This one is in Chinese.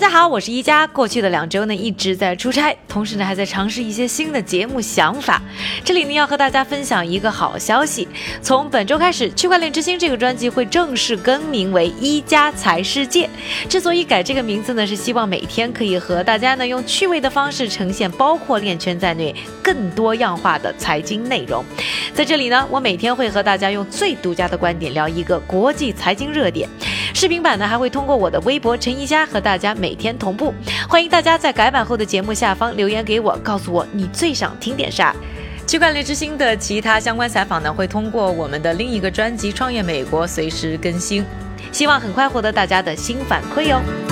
大家好，我是一加。过去的两周呢，一直在出差，同时呢，还在尝试一些新的节目想法。这里呢，要和大家分享一个好消息：从本周开始，《区块链之星》这个专辑会正式更名为一加财世界。之所以改这个名字呢，是希望每天可以和大家呢，用趣味的方式呈现包括链圈在内更多样化的财经内容。在这里呢，我每天会和大家用最独家的观点聊一个国际财经热点。视频版呢，还会通过我的微博陈一佳和大家每天同步。欢迎大家在改版后的节目下方留言给我，告诉我你最想听点啥。区块链之星的其他相关采访呢，会通过我们的另一个专辑《创业美国》随时更新。希望很快获得大家的新反馈哟。